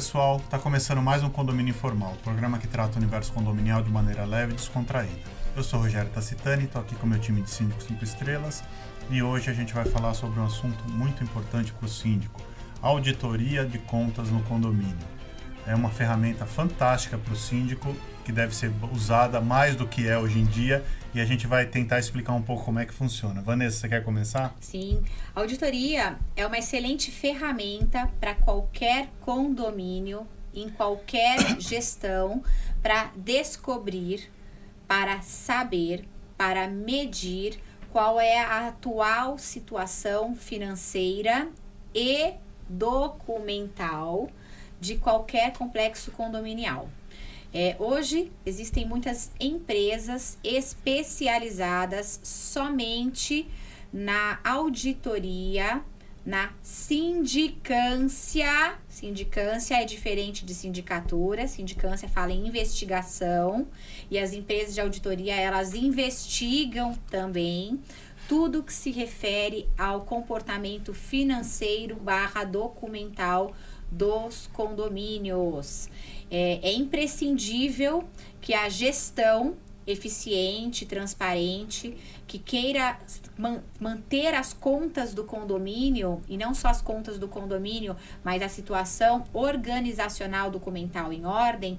Pessoal, está começando mais um Condomínio Informal, programa que trata o universo condominial de maneira leve e descontraída. Eu sou Rogério Tacitani, estou aqui com meu time de síndicos 5 estrelas e hoje a gente vai falar sobre um assunto muito importante para o síndico: auditoria de contas no condomínio. É uma ferramenta fantástica para o síndico que deve ser usada mais do que é hoje em dia e a gente vai tentar explicar um pouco como é que funciona. Vanessa, você quer começar? Sim, a auditoria é uma excelente ferramenta para qualquer condomínio, em qualquer gestão, para descobrir, para saber, para medir qual é a atual situação financeira e documental de qualquer complexo condominial. É, hoje existem muitas empresas especializadas somente na auditoria, na sindicância. Sindicância é diferente de sindicatura. Sindicância fala em investigação e as empresas de auditoria elas investigam também tudo que se refere ao comportamento financeiro barra documental dos condomínios. É, é imprescindível que a gestão eficiente, transparente, que queira man manter as contas do condomínio, e não só as contas do condomínio, mas a situação organizacional documental em ordem,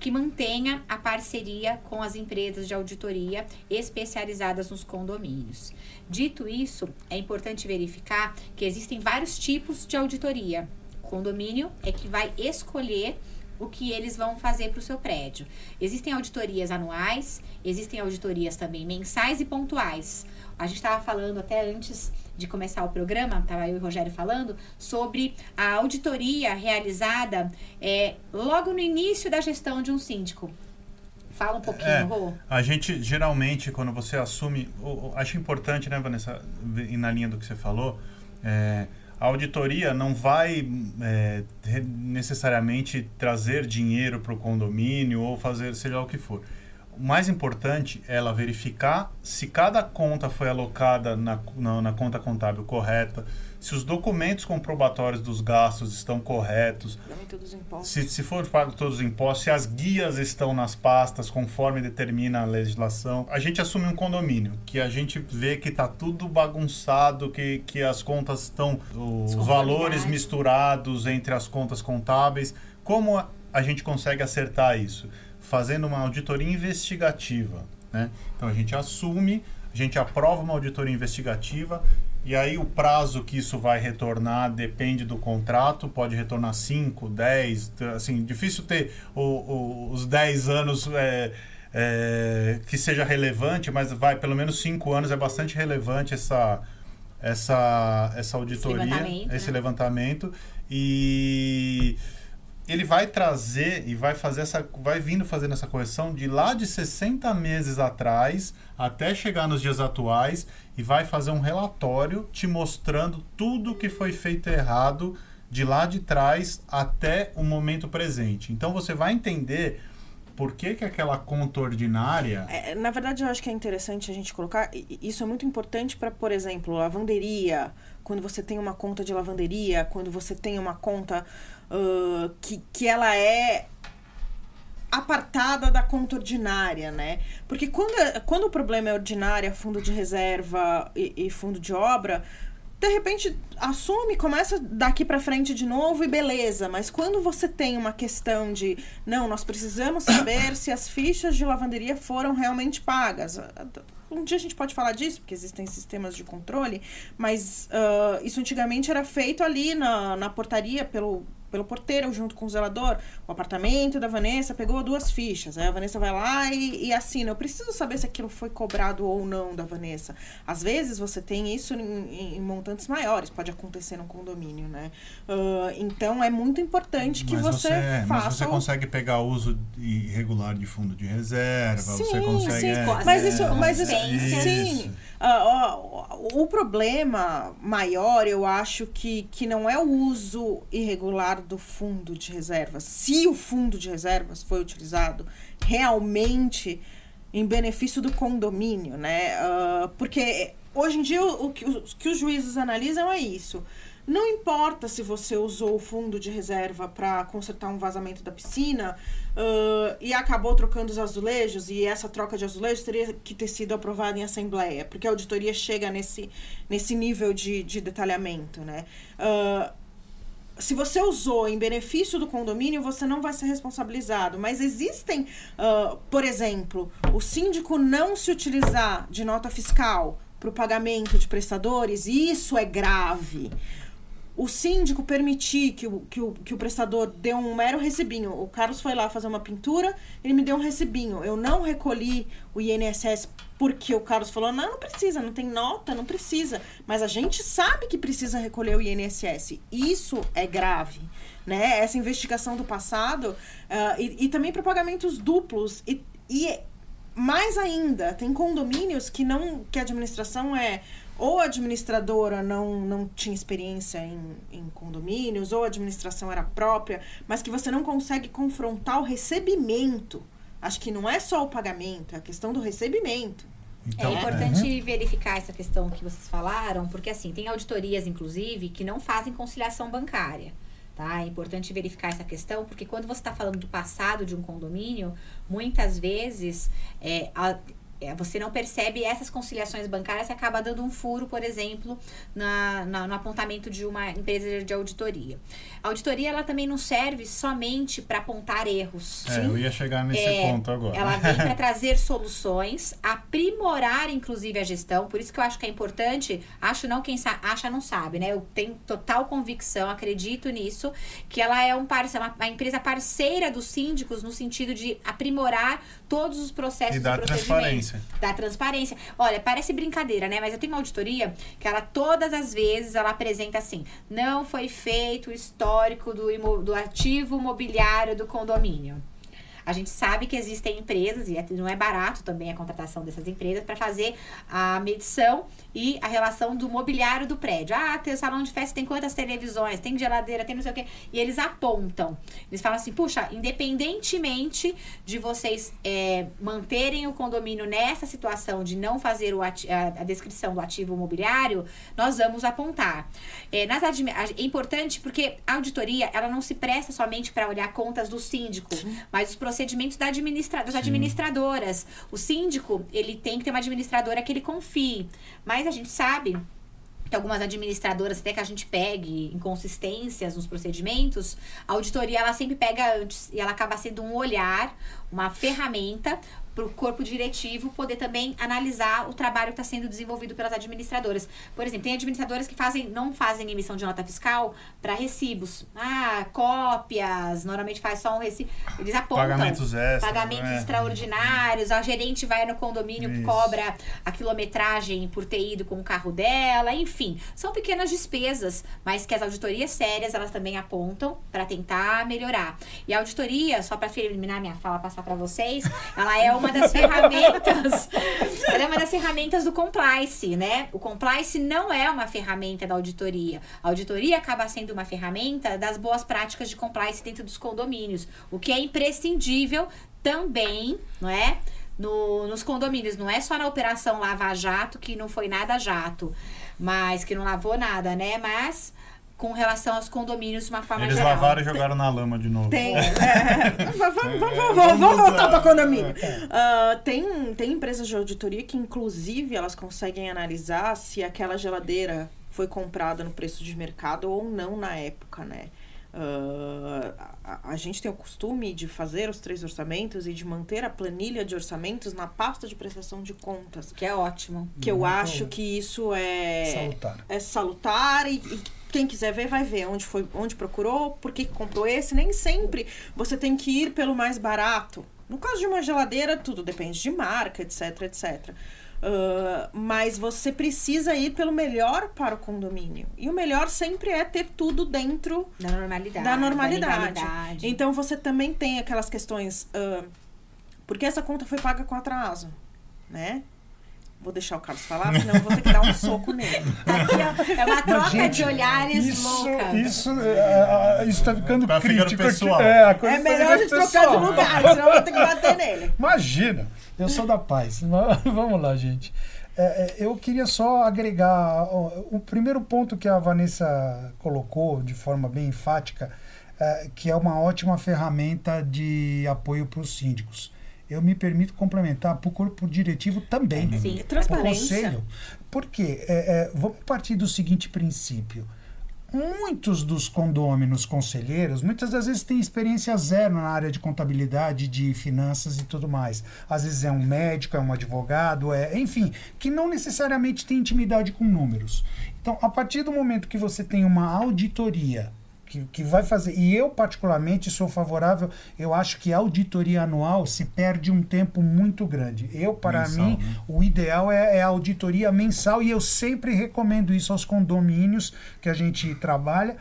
que mantenha a parceria com as empresas de auditoria especializadas nos condomínios. Dito isso, é importante verificar que existem vários tipos de auditoria. Condomínio é que vai escolher o que eles vão fazer para o seu prédio. Existem auditorias anuais, existem auditorias também mensais e pontuais. A gente estava falando até antes de começar o programa, estava eu e o Rogério falando, sobre a auditoria realizada é, logo no início da gestão de um síndico. Fala um pouquinho, é, Rô. A gente, geralmente, quando você assume... Acho importante, né, Vanessa, na linha do que você falou, é, a auditoria não vai é, necessariamente trazer dinheiro para o condomínio ou fazer seja o que for. O mais importante é ela verificar se cada conta foi alocada na, na, na conta contábil correta, se os documentos comprobatórios dos gastos estão corretos, se, se for para todos os impostos, se as guias estão nas pastas conforme determina a legislação. A gente assume um condomínio, que a gente vê que está tudo bagunçado, que, que as contas estão, os valores misturados entre as contas contábeis. Como a gente consegue acertar isso? Fazendo uma auditoria investigativa. Né? Então a gente assume, a gente aprova uma auditoria investigativa e aí o prazo que isso vai retornar depende do contrato, pode retornar 5, 10, assim, difícil ter o, o, os 10 anos é, é, que seja relevante, mas vai pelo menos 5 anos, é bastante relevante essa, essa, essa auditoria, esse levantamento. Esse né? levantamento e ele vai trazer e vai fazer essa vai vindo fazendo essa correção de lá de 60 meses atrás até chegar nos dias atuais e vai fazer um relatório te mostrando tudo que foi feito errado de lá de trás até o momento presente. Então você vai entender por que, que aquela conta ordinária. É, na verdade, eu acho que é interessante a gente colocar. Isso é muito importante para, por exemplo, lavanderia. Quando você tem uma conta de lavanderia, quando você tem uma conta uh, que, que ela é apartada da conta ordinária, né? Porque quando, quando o problema é ordinária, fundo de reserva e, e fundo de obra, de repente assume, começa daqui para frente de novo e beleza. Mas quando você tem uma questão de não, nós precisamos saber se as fichas de lavanderia foram realmente pagas. Um dia a gente pode falar disso, porque existem sistemas de controle, mas uh, isso antigamente era feito ali na, na portaria pelo pelo porteiro junto com o zelador o apartamento da Vanessa, pegou duas fichas. Aí a Vanessa vai lá e, e assina. Eu preciso saber se aquilo foi cobrado ou não da Vanessa. Às vezes você tem isso em, em montantes maiores, pode acontecer no condomínio, né? Uh, então é muito importante que você, você, faça. Mas você consegue pegar uso irregular de fundo de reserva, sim, você consegue. Sim, é, mas isso, mas isso, isso. sim. Uh, uh, o problema maior, eu acho que, que não é o uso irregular do fundo de reservas. Se o fundo de reservas foi utilizado realmente em benefício do condomínio, né? Uh, porque hoje em dia o, o, que, o, que os juízes analisam é isso. Não importa se você usou o fundo de reserva para consertar um vazamento da piscina uh, e acabou trocando os azulejos, e essa troca de azulejos teria que ter sido aprovada em assembleia, porque a auditoria chega nesse, nesse nível de, de detalhamento, né? Uh, se você usou em benefício do condomínio, você não vai ser responsabilizado. Mas existem, uh, por exemplo, o síndico não se utilizar de nota fiscal para o pagamento de prestadores, isso é grave o síndico permitir que o, que, o, que o prestador dê um mero recibinho. O Carlos foi lá fazer uma pintura, ele me deu um recibinho. Eu não recolhi o INSS porque o Carlos falou: não, não precisa, não tem nota, não precisa. Mas a gente sabe que precisa recolher o INSS. Isso é grave. Né? Essa investigação do passado uh, e, e, também para pagamentos duplos. E, e mais ainda, tem condomínios que não que a administração é ou a administradora não, não tinha experiência em, em condomínios, ou a administração era própria, mas que você não consegue confrontar o recebimento. Acho que não é só o pagamento, é a questão do recebimento. Então, é importante uhum. verificar essa questão que vocês falaram, porque assim, tem auditorias, inclusive, que não fazem conciliação bancária. Tá? É importante verificar essa questão, porque quando você está falando do passado de um condomínio, muitas vezes é, a, é, você não percebe essas conciliações bancárias e acaba dando um furo, por exemplo, na, na, no apontamento de uma empresa de auditoria. A auditoria ela também não serve somente para apontar erros. É, eu ia chegar nesse é, ponto agora. Ela vem para trazer soluções, aprimorar inclusive a gestão. Por isso que eu acho que é importante. Acho não quem acha não sabe, né? Eu tenho total convicção, acredito nisso, que ela é um parceiro, uma, uma empresa parceira dos síndicos no sentido de aprimorar todos os processos e dar transparência. Da transparência. Olha, parece brincadeira, né? Mas eu tenho uma auditoria que ela todas as vezes ela apresenta assim: não foi feito o histórico do, do ativo mobiliário do condomínio. A gente sabe que existem empresas, e é, não é barato também a contratação dessas empresas, para fazer a medição e a relação do mobiliário do prédio. Ah, tem o salão de festa tem quantas televisões, tem geladeira, tem não sei o quê. E eles apontam. Eles falam assim, puxa, independentemente de vocês é, manterem o condomínio nessa situação de não fazer o a, a, descrição do ativo imobiliário, nós vamos apontar. É, nas é importante porque a auditoria, ela não se presta somente para olhar contas do síndico, mas os procedimentos da administra das administradoras. O síndico, ele tem que ter uma administradora que ele confie. Mas a gente sabe que algumas administradoras, até que a gente pegue inconsistências nos procedimentos, a auditoria ela sempre pega antes e ela acaba sendo um olhar, uma ferramenta para o corpo diretivo poder também analisar o trabalho que está sendo desenvolvido pelas administradoras. Por exemplo, tem administradoras que fazem, não fazem emissão de nota fiscal para recibos. Ah, cópias, normalmente faz só um recibo. Eles apontam. Pagamentos extras. Pagamentos é. extraordinários. A gerente vai no condomínio Isso. cobra a quilometragem por ter ido com o carro dela. Enfim, são pequenas despesas, mas que as auditorias sérias elas também apontam para tentar melhorar. E a auditoria, só para terminar minha fala, passar para vocês, ela é uma das ferramentas. ela é uma das ferramentas do compliance, né? O compliance não é uma ferramenta da auditoria. A auditoria acaba sendo uma ferramenta das boas práticas de compliance dentro dos condomínios, o que é imprescindível também, não é? No, nos condomínios, não é só na operação Lava Jato, que não foi nada jato, mas que não lavou nada, né? Mas com relação aos condomínios de uma forma Eles geral. Eles lavaram e jogaram na lama de novo. Tem. É, vamos, voltar para condomínio. Uh, tem, tem empresas de auditoria que, inclusive, elas conseguem analisar se aquela geladeira foi comprada no preço de mercado ou não na época, né? Uh, a, a, gente tem o costume de fazer os três orçamentos e de manter a planilha de orçamentos na pasta de prestação de contas. Que é ótimo. Que Muito eu acho que isso é salutar, é salutar e, e quem quiser ver, vai ver onde foi, onde procurou, por que comprou esse. Nem sempre você tem que ir pelo mais barato. No caso de uma geladeira, tudo depende de marca, etc, etc. Uh, mas você precisa ir pelo melhor para o condomínio. E o melhor sempre é ter tudo dentro da normalidade. Da normalidade. Da então você também tem aquelas questões. Uh, porque essa conta foi paga com atraso, né? Vou deixar o Carlos falar, senão eu vou ter que dar um soco nele. Aqui, é uma troca gente, de olhares isso, louca. Isso, é, isso tá ficando tá crítico. Ficando pessoal. É, é tá melhor a gente trocar de lugar, senão eu vou ter que bater nele. Imagina, eu sou da paz. Vamos lá, gente. É, é, eu queria só agregar ó, o primeiro ponto que a Vanessa colocou de forma bem enfática, é, que é uma ótima ferramenta de apoio para os síndicos. Eu me permito complementar para o corpo diretivo também. Sim. Transparência. Conselho. Por quê? É, é, vamos partir do seguinte princípio. Muitos dos condôminos conselheiros, muitas das vezes têm experiência zero na área de contabilidade, de finanças e tudo mais. Às vezes é um médico, é um advogado, é, enfim, que não necessariamente tem intimidade com números. Então, a partir do momento que você tem uma auditoria que, que vai fazer. E eu, particularmente, sou favorável. Eu acho que a auditoria anual se perde um tempo muito grande. Eu, para Mensal, mim, né? o ideal é, é a auditoria mensal e eu sempre recomendo isso aos condomínios que a gente trabalha.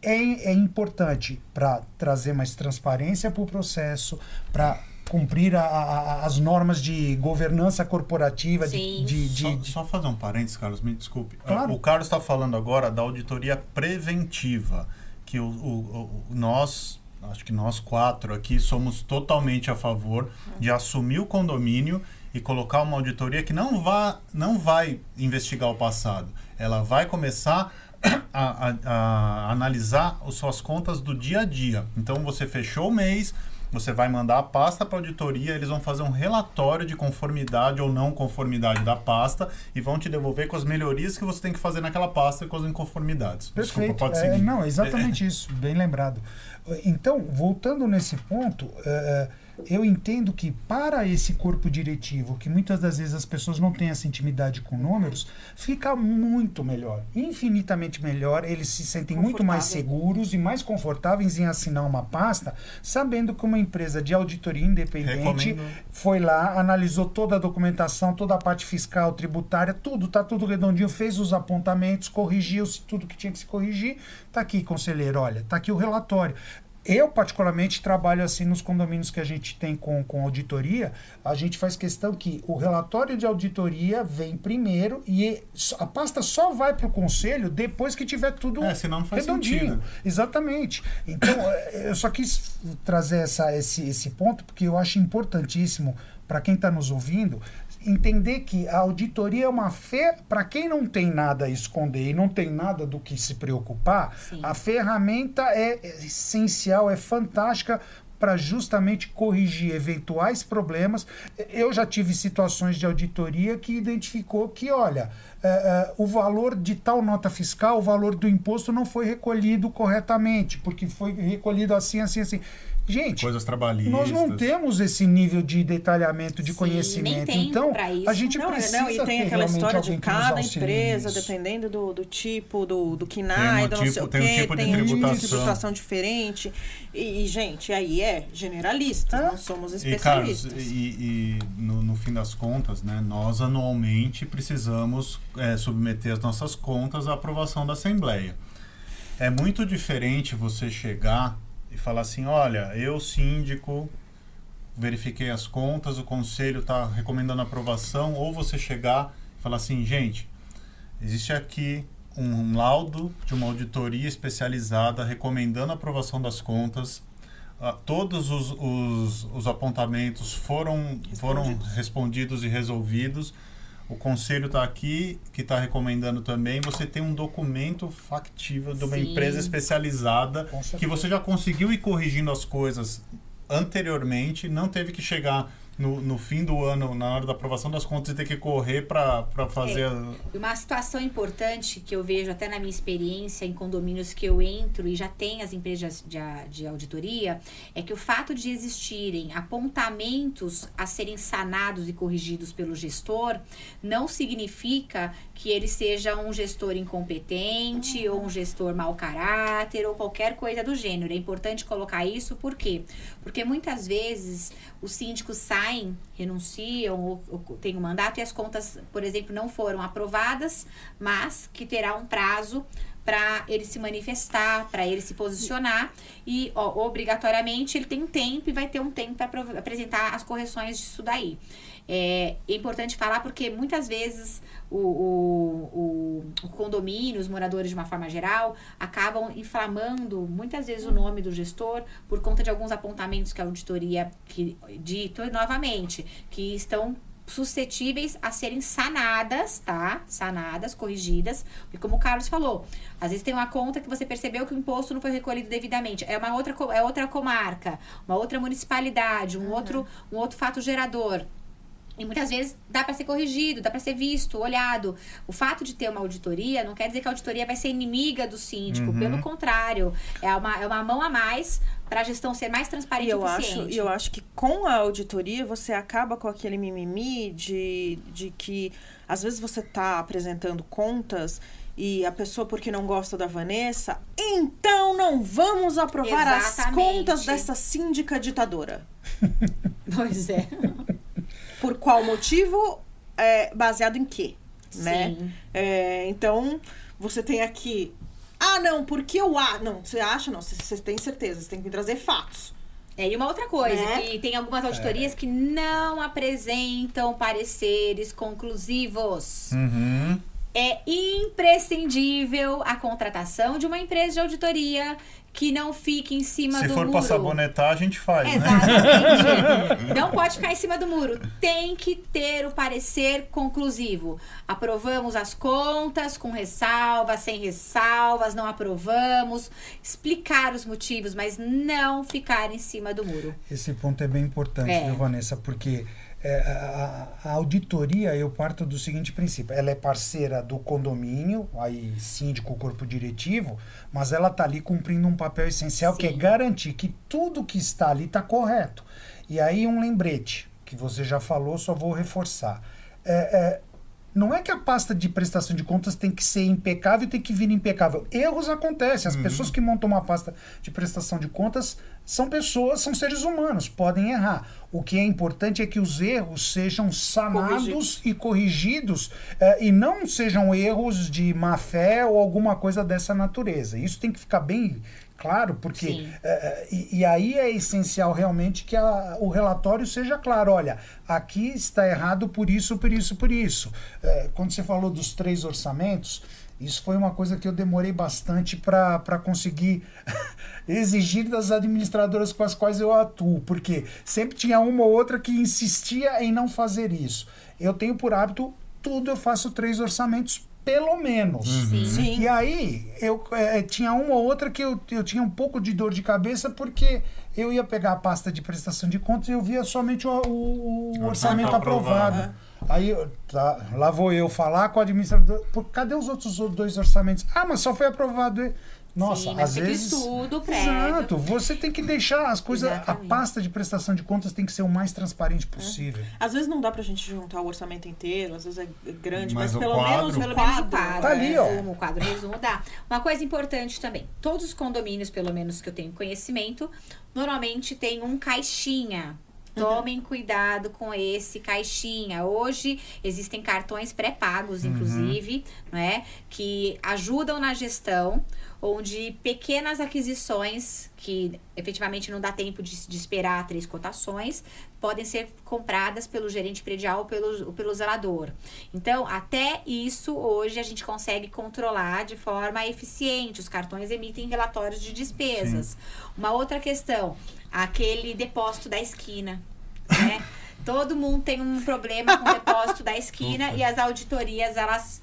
É, é importante para trazer mais transparência para o processo, para cumprir a- a- as normas de governança corporativa, de, Sim. de, de- Só, de- só fazer um parênteses, Carlos, me desculpe. Claro. O Carlos está falando agora da auditoria preventiva, que o, o- o- nós, acho que nós quatro aqui, somos totalmente a favor de assumir o condomínio e colocar uma auditoria que não, vá, não vai investigar o passado. Ela vai começar a, a- a analisar as suas contas do dia a dia. Então, você fechou o mês, você vai mandar a pasta para a auditoria, eles vão fazer um relatório de conformidade ou não conformidade da pasta e vão te devolver com as melhorias que você tem que fazer naquela pasta e com as inconformidades. Perfeito. Desculpa, pode É, seguir. não, é exatamente isso, bem lembrado. Então, voltando nesse ponto, é, eu entendo que para esse corpo diretivo, que muitas das vezes as pessoas não têm essa intimidade com números, fica muito melhor, infinitamente melhor. Eles se sentem muito mais seguros e mais confortáveis em assinar uma pasta, sabendo que uma empresa de auditoria independente Recomendo. foi lá, analisou toda a documentação, toda a parte fiscal, tributária, tudo, tá tudo redondinho, fez os apontamentos, corrigiu -se tudo que tinha que se corrigir. Tá aqui, conselheiro, olha, tá aqui o relatório. Eu, particularmente, trabalho assim nos condomínios que a gente tem com, com auditoria. A gente faz questão que o relatório de auditoria vem primeiro e a pasta só vai para o conselho depois que tiver tudo É, senão não faz redondinho. sentido. Exatamente. Então, eh, eu só quis trazer essa, esse, esse ponto porque eu acho importantíssimo para quem está nos ouvindo entender que a auditoria é uma fé para quem não tem nada a esconder e não tem nada do que se preocupar. Sim. A ferramenta é essencial, é fantástica para justamente corrigir eventuais problemas. Eu já tive situações de auditoria que identificou que, olha, eh, eh, o valor de tal nota fiscal, o valor do imposto não foi recolhido corretamente, porque foi recolhido assim, assim, assim. Gente, Coisas trabalhistas. nós não temos esse nível de detalhamento, de Sim, conhecimento. então, a gente Não, precisa não, e tem ter aquela realmente história de alguém que nos cada empresa, dependendo do, do tipo, do, do um do não sei tipo- o tem um quê, tipo de tem um tipo de tributação. diferente. E, e, gente, aí é generalista, É. não somos E, Carlos, especialistas. e, e no, no fim das contas, né, nós anualmente precisamos é, submeter as nossas contas à aprovação da Assembleia. É muito diferente você chegar e falar assim, olha, eu síndico verifiquei as contas, o conselho está recomendando aprovação, ou você chegar e falar assim, gente, existe aqui um laudo de uma auditoria especializada recomendando a aprovação das contas. Ah, todos os, os, os apontamentos foram, foram respondidos e resolvidos. O conselho está aqui, que está recomendando também. Você tem um documento factível de uma Sim. empresa especializada que você já conseguiu ir corrigindo as coisas anteriormente, não teve que chegar no, no fim do ano, na hora da aprovação das contas, e ter que correr para fazer. a- E uma situação importante que eu vejo até na minha experiência em condomínios que eu entro e já tem as empresas de, a- de auditoria, é que o fato de existirem apontamentos a serem sanados e corrigidos pelo gestor não significa que ele seja um gestor incompetente ou um gestor mau caráter ou qualquer coisa do gênero. É importante colocar isso por quê? Porque muitas vezes os síndicos saem, renunciam ou, ou têm um mandato e as contas, por exemplo, não foram aprovadas, mas que terá um prazo para ele se manifestar, para ele se posicionar e ó, obrigatoriamente ele tem um tempo e vai ter um tempo para apresentar as correções disso daí. É, é importante falar porque muitas vezes o, o, o, o condomínio, os moradores de uma forma geral, acabam inflamando muitas vezes o nome do gestor por conta de alguns apontamentos que a auditoria que dito novamente que estão suscetíveis a serem sanadas, tá? Sanadas, corrigidas. E como o Carlos falou, às vezes tem uma conta que você percebeu que o imposto não foi recolhido devidamente. É uma outra, é outra comarca, uma outra municipalidade, um, outro, um outro fato gerador. E muitas vezes dá para ser corrigido, dá para ser visto, olhado. O fato de ter uma auditoria não quer dizer que a auditoria vai ser inimiga do síndico. Uhum. Pelo contrário, é uma, é uma mão a mais para a gestão ser mais transparente E eu e acho, eficiente. eu acho que com a auditoria você acaba com aquele mimimi de, de que às vezes você tá apresentando contas e a pessoa, porque não gosta da Vanessa, então não vamos aprovar as Exatamente. contas dessa síndica ditadora. Pois é. Por qual motivo? É, baseado em quê? Né? Sim. É, então, você tem aqui. Ah, não, porque eu a Não, você acha, não, você, você tem certeza, você tem que me trazer fatos. É, e uma outra coisa, Né? que tem algumas auditorias que não apresentam pareceres conclusivos. Uhum. É imprescindível a contratação de uma empresa de auditoria que não fique em cima Se do for muro. pra sabonetar, a gente faz, né? Exatamente. Não pode ficar em cima do muro. Tem que ter o parecer conclusivo. Aprovamos as contas com ressalvas, sem ressalvas, não aprovamos. Explicar os motivos, mas não ficar em cima do muro. Esse ponto é bem importante, É. viu, Vanessa? Porque é, a, a- auditoria, eu parto do seguinte princípio: ela é parceira do condomínio, aí síndico, corpo diretivo, mas ela está ali cumprindo um papel essencial que é Sim. garantir que tudo que está ali está correto. E aí, um lembrete, que você já falou, só vou reforçar. É, é, não é que a pasta de prestação de contas tem que ser impecável e tem que vir impecável. Erros acontecem. As pessoas que montam uma pasta de prestação de contas são pessoas, são seres humanos, podem errar. O que é importante é que os erros sejam sanados Corrigidos. e corrigidos eh, e não sejam erros de má fé ou alguma coisa dessa natureza. Isso tem que ficar bem claro, porque eh, e, e aí é essencial realmente que a- o relatório seja claro. Olha, aqui está errado por isso, por isso, por isso. Eh, quando você falou dos três orçamentos, isso foi uma coisa que eu demorei bastante para conseguir exigir das administradoras com as quais eu atuo, porque sempre tinha uma ou outra que insistia em não fazer isso. Eu tenho por hábito, tudo eu faço três orçamentos, pelo menos. Sim. Sim. E aí, eu eh, tinha uma ou outra que eu, eu tinha um pouco de dor de cabeça, porque eu ia pegar a pasta de prestação de contas e eu via somente o, o- o orçamento aprovado. aprovado. Aí, eu- tá, lá vou eu falar com o administrador, "Pô, cadê os outros dois orçamentos? Ah, mas só foi aprovado. Nossa, Sim, às vezes... estudo prévio. Exato, você tem que deixar as coisas, a pasta de prestação de contas tem que ser o mais transparente possível. Às vezes não dá pra gente juntar o orçamento inteiro, às vezes é grande, mas, Mas pelo quadro- menos Pelo menos o quadro. quadro, Tá ali, ó. resumo, o quadro resumo dá. Uma coisa importante também, todos os condomínios, pelo menos que eu tenho conhecimento, normalmente tem um caixinha. Tomem cuidado com esse caixinha. Hoje existem cartões pré-pagos, inclusive, né, que ajudam na gestão, onde pequenas aquisições que efetivamente não dá tempo de, de esperar três cotações podem ser compradas pelo gerente predial ou pelo, ou pelo zelador. Então, até isso hoje a gente consegue controlar de forma eficiente. Os cartões emitem relatórios de despesas. Uma outra questão, aquele depósito da esquina, né? Todo mundo tem um problema com o depósito da esquina e as auditorias elas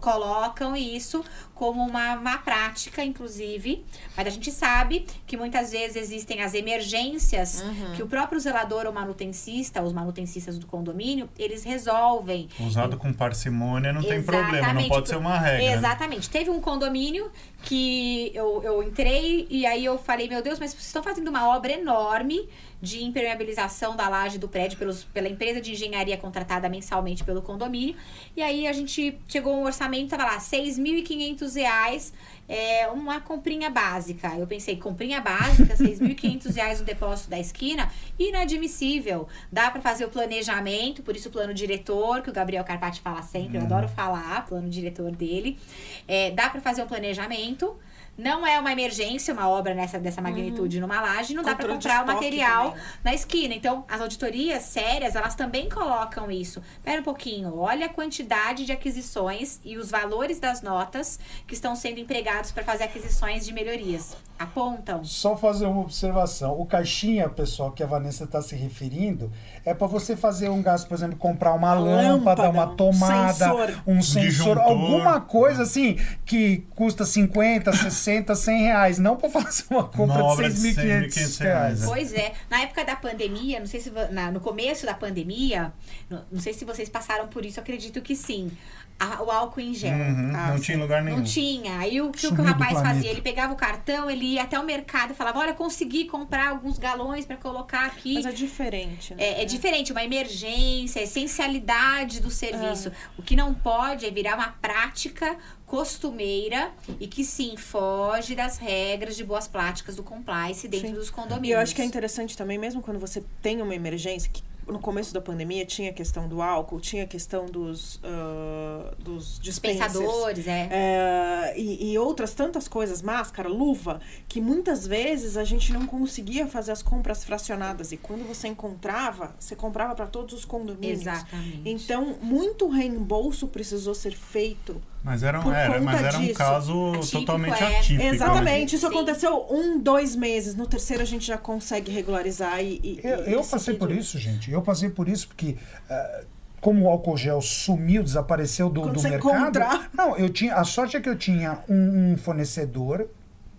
colocam isso como uma, uma prática, inclusive. Mas a gente sabe que muitas vezes existem as emergências que o próprio zelador ou manutencista, os manutencistas do condomínio, eles resolvem. Usado com parcimônia não tem problema, não Exatamente. pode ser uma regra. né? Exatamente. Teve um condomínio que eu, eu entrei e aí eu falei, meu Deus, mas vocês estão fazendo uma obra enorme de impermeabilização da laje do prédio pelos, pela empresa de engenharia contratada mensalmente pelo condomínio. E aí a gente chegou um orçamento, tava lá, 6.500 reais, é, uma comprinha básica. Eu pensei, comprinha básica, 6.500 reais no depósito da esquina, inadmissível. Dá para fazer o planejamento, por isso o plano diretor, que o Gabriel Carpati fala sempre, eu adoro falar, plano diretor dele. É, dá para fazer um planejamento. Não é uma emergência, uma obra nessa, dessa magnitude numa laje, não dá para Controle comprar o material também. na esquina. Então, as auditorias sérias, elas também colocam isso. Espera um pouquinho, olha a quantidade de aquisições e os valores das notas que estão sendo empregados para fazer aquisições de melhorias. Apontam. Só fazer uma observação. O caixinha, pessoal, que a Vanessa está se referindo, é para você fazer um gasto, por exemplo, comprar uma lâmpada, Lâmpada, uma um tomada, sensor. um sensor, disjuntor. alguma coisa assim que custa 50, 60, 100 reais. Não para fazer uma compra Uma de de 6.500 reais, reais. Pois é, na época da pandemia, não sei se na- no começo da pandemia, no- não sei se vocês passaram por isso, acredito que sim. A- o álcool em gel. Uhum, Ah, não tinha lugar nenhum. Não tinha. Aí o que, o que o rapaz fazia? Ele pegava o cartão, ele ia até o mercado e falava: Olha, consegui comprar alguns galões pra colocar aqui. Mas é diferente, né? É, é diferente, uma emergência, a essencialidade do serviço. O que não pode é virar uma prática costumeira e que sim foge das regras de boas práticas do compliance dentro Sim. dos condomínios. E eu acho que é interessante também, mesmo quando você tem uma emergência, que no começo da pandemia tinha a questão do álcool, tinha a questão dos, ah, dos. Dispensadores, é. É, e, e outras tantas coisas, máscara, luva, que muitas vezes a gente não conseguia fazer as compras fracionadas. E quando você encontrava, você comprava para todos os condomínios. Exatamente. Então, muito reembolso precisou ser feito. Mas era, um- Por era, mas era um disso. caso Atípico, totalmente é. atípico. né? Exatamente. Isso Sim. aconteceu um, dois meses. No terceiro a gente já consegue regularizar e. e- Eu, e eu passei por isso, gente. Eu passei por isso porque. ah, como o álcool gel sumiu, desapareceu do, do você mercado. encontrar. Não, eu tinha. A sorte é que eu tinha um, um fornecedor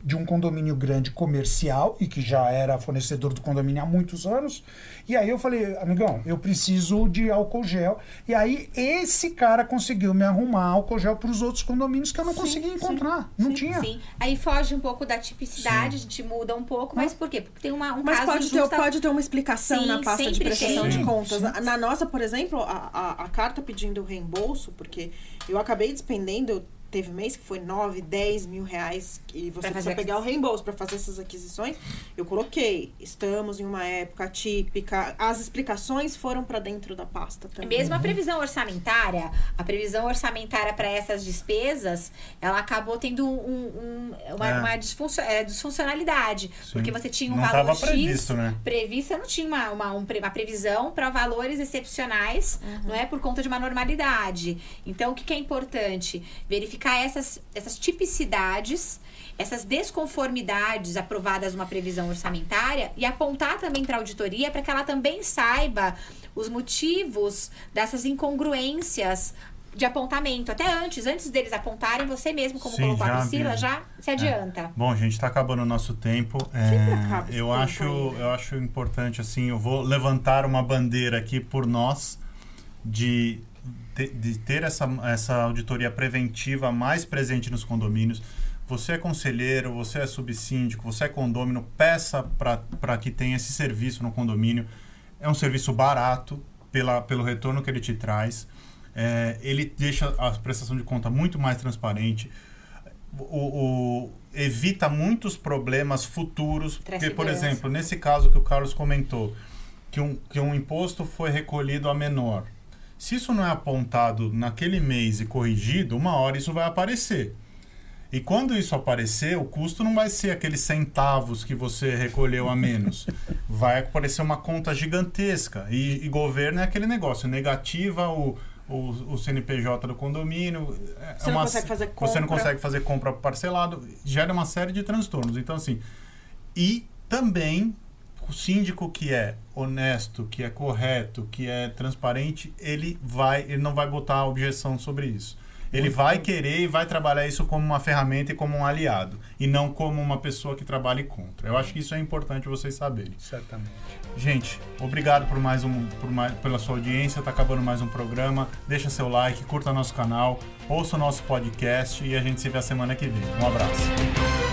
de um condomínio grande comercial e que já era fornecedor do condomínio há muitos anos. E aí eu falei, amigão, eu preciso de álcool gel. E aí esse cara conseguiu me arrumar álcool gel para os outros condomínios que eu não Sim, conseguia sim, encontrar. Não Sim, tinha. Sim. Aí foge um pouco da tipicidade, a gente muda um pouco, mas por quê? Porque tem uma, um Mas caso pode ter, justa... pode ter uma explicação Sim, na pasta de prestação tem. de Sim, contas. sim. Na, na nossa, por exemplo, a, a, a carta pedindo reembolso, porque eu acabei despendendo, teve mês que foi 9, 10 mil reais e você precisa pegar o reembolso para fazer essas aquisições. Eu coloquei, estamos em uma época típica. As explicações foram para dentro da pasta também. Mesmo a previsão orçamentária, a previsão orçamentária para essas despesas, ela acabou tendo um, um- uma, É. uma disfuncio- é, disfuncionalidade. Porque você tinha um Não valor tava X previsto, né? previsto, você não tinha uma, uma, um uma previsão para valores excepcionais, não é? Por conta de uma normalidade. Então, o que, que é importante? Verificar essas, essas tipicidades. Essas desconformidades aprovadas numa previsão orçamentária e apontar também para a auditoria para que ela também saiba os motivos dessas incongruências de apontamento. Até antes, antes deles apontarem, você mesmo, como Sim, colocou a já Priscila, avisa. já se adianta. Bom, gente, está acabando o nosso tempo. É, eu acho, aí. eu acho importante assim. Eu vou levantar uma bandeira aqui por nós de, de ter essa, essa auditoria preventiva mais presente nos condomínios. Você é conselheiro, você é subsíndico, você é condômino, peça para que tenha esse serviço no condomínio. É um serviço barato pela, pelo retorno que ele te traz. É, ele deixa a prestação de conta muito mais transparente. O, o- evita muitos problemas futuros. Porque, por exemplo, nesse caso que o Carlos comentou, que um, que um imposto foi recolhido a menor. Se isso não é apontado naquele mês e corrigido, uma hora isso vai aparecer. E quando isso aparecer, o custo não vai ser aqueles centavos que você recolheu a menos. Vai aparecer uma conta gigantesca. E, e governo é aquele negócio, negativa o, o, o CNPJ do condomínio. é Você não uma- consegue fazer Você não compra. consegue fazer compra parcelado. Gera uma série de transtornos. Então, assim. E também o síndico que é honesto, que é correto, que é transparente, ele vai, ele não vai botar objeção sobre isso. Ele vai querer e vai trabalhar isso como uma ferramenta e como um aliado, e não como uma pessoa que trabalhe contra. Eu acho que isso é importante vocês saberem. Certamente. Gente, obrigado por mais um, por mais, pela sua audiência. Tá acabando mais um programa. Deixa seu like, curta nosso canal, ouça o nosso podcast e a gente se vê a semana que vem. Um abraço.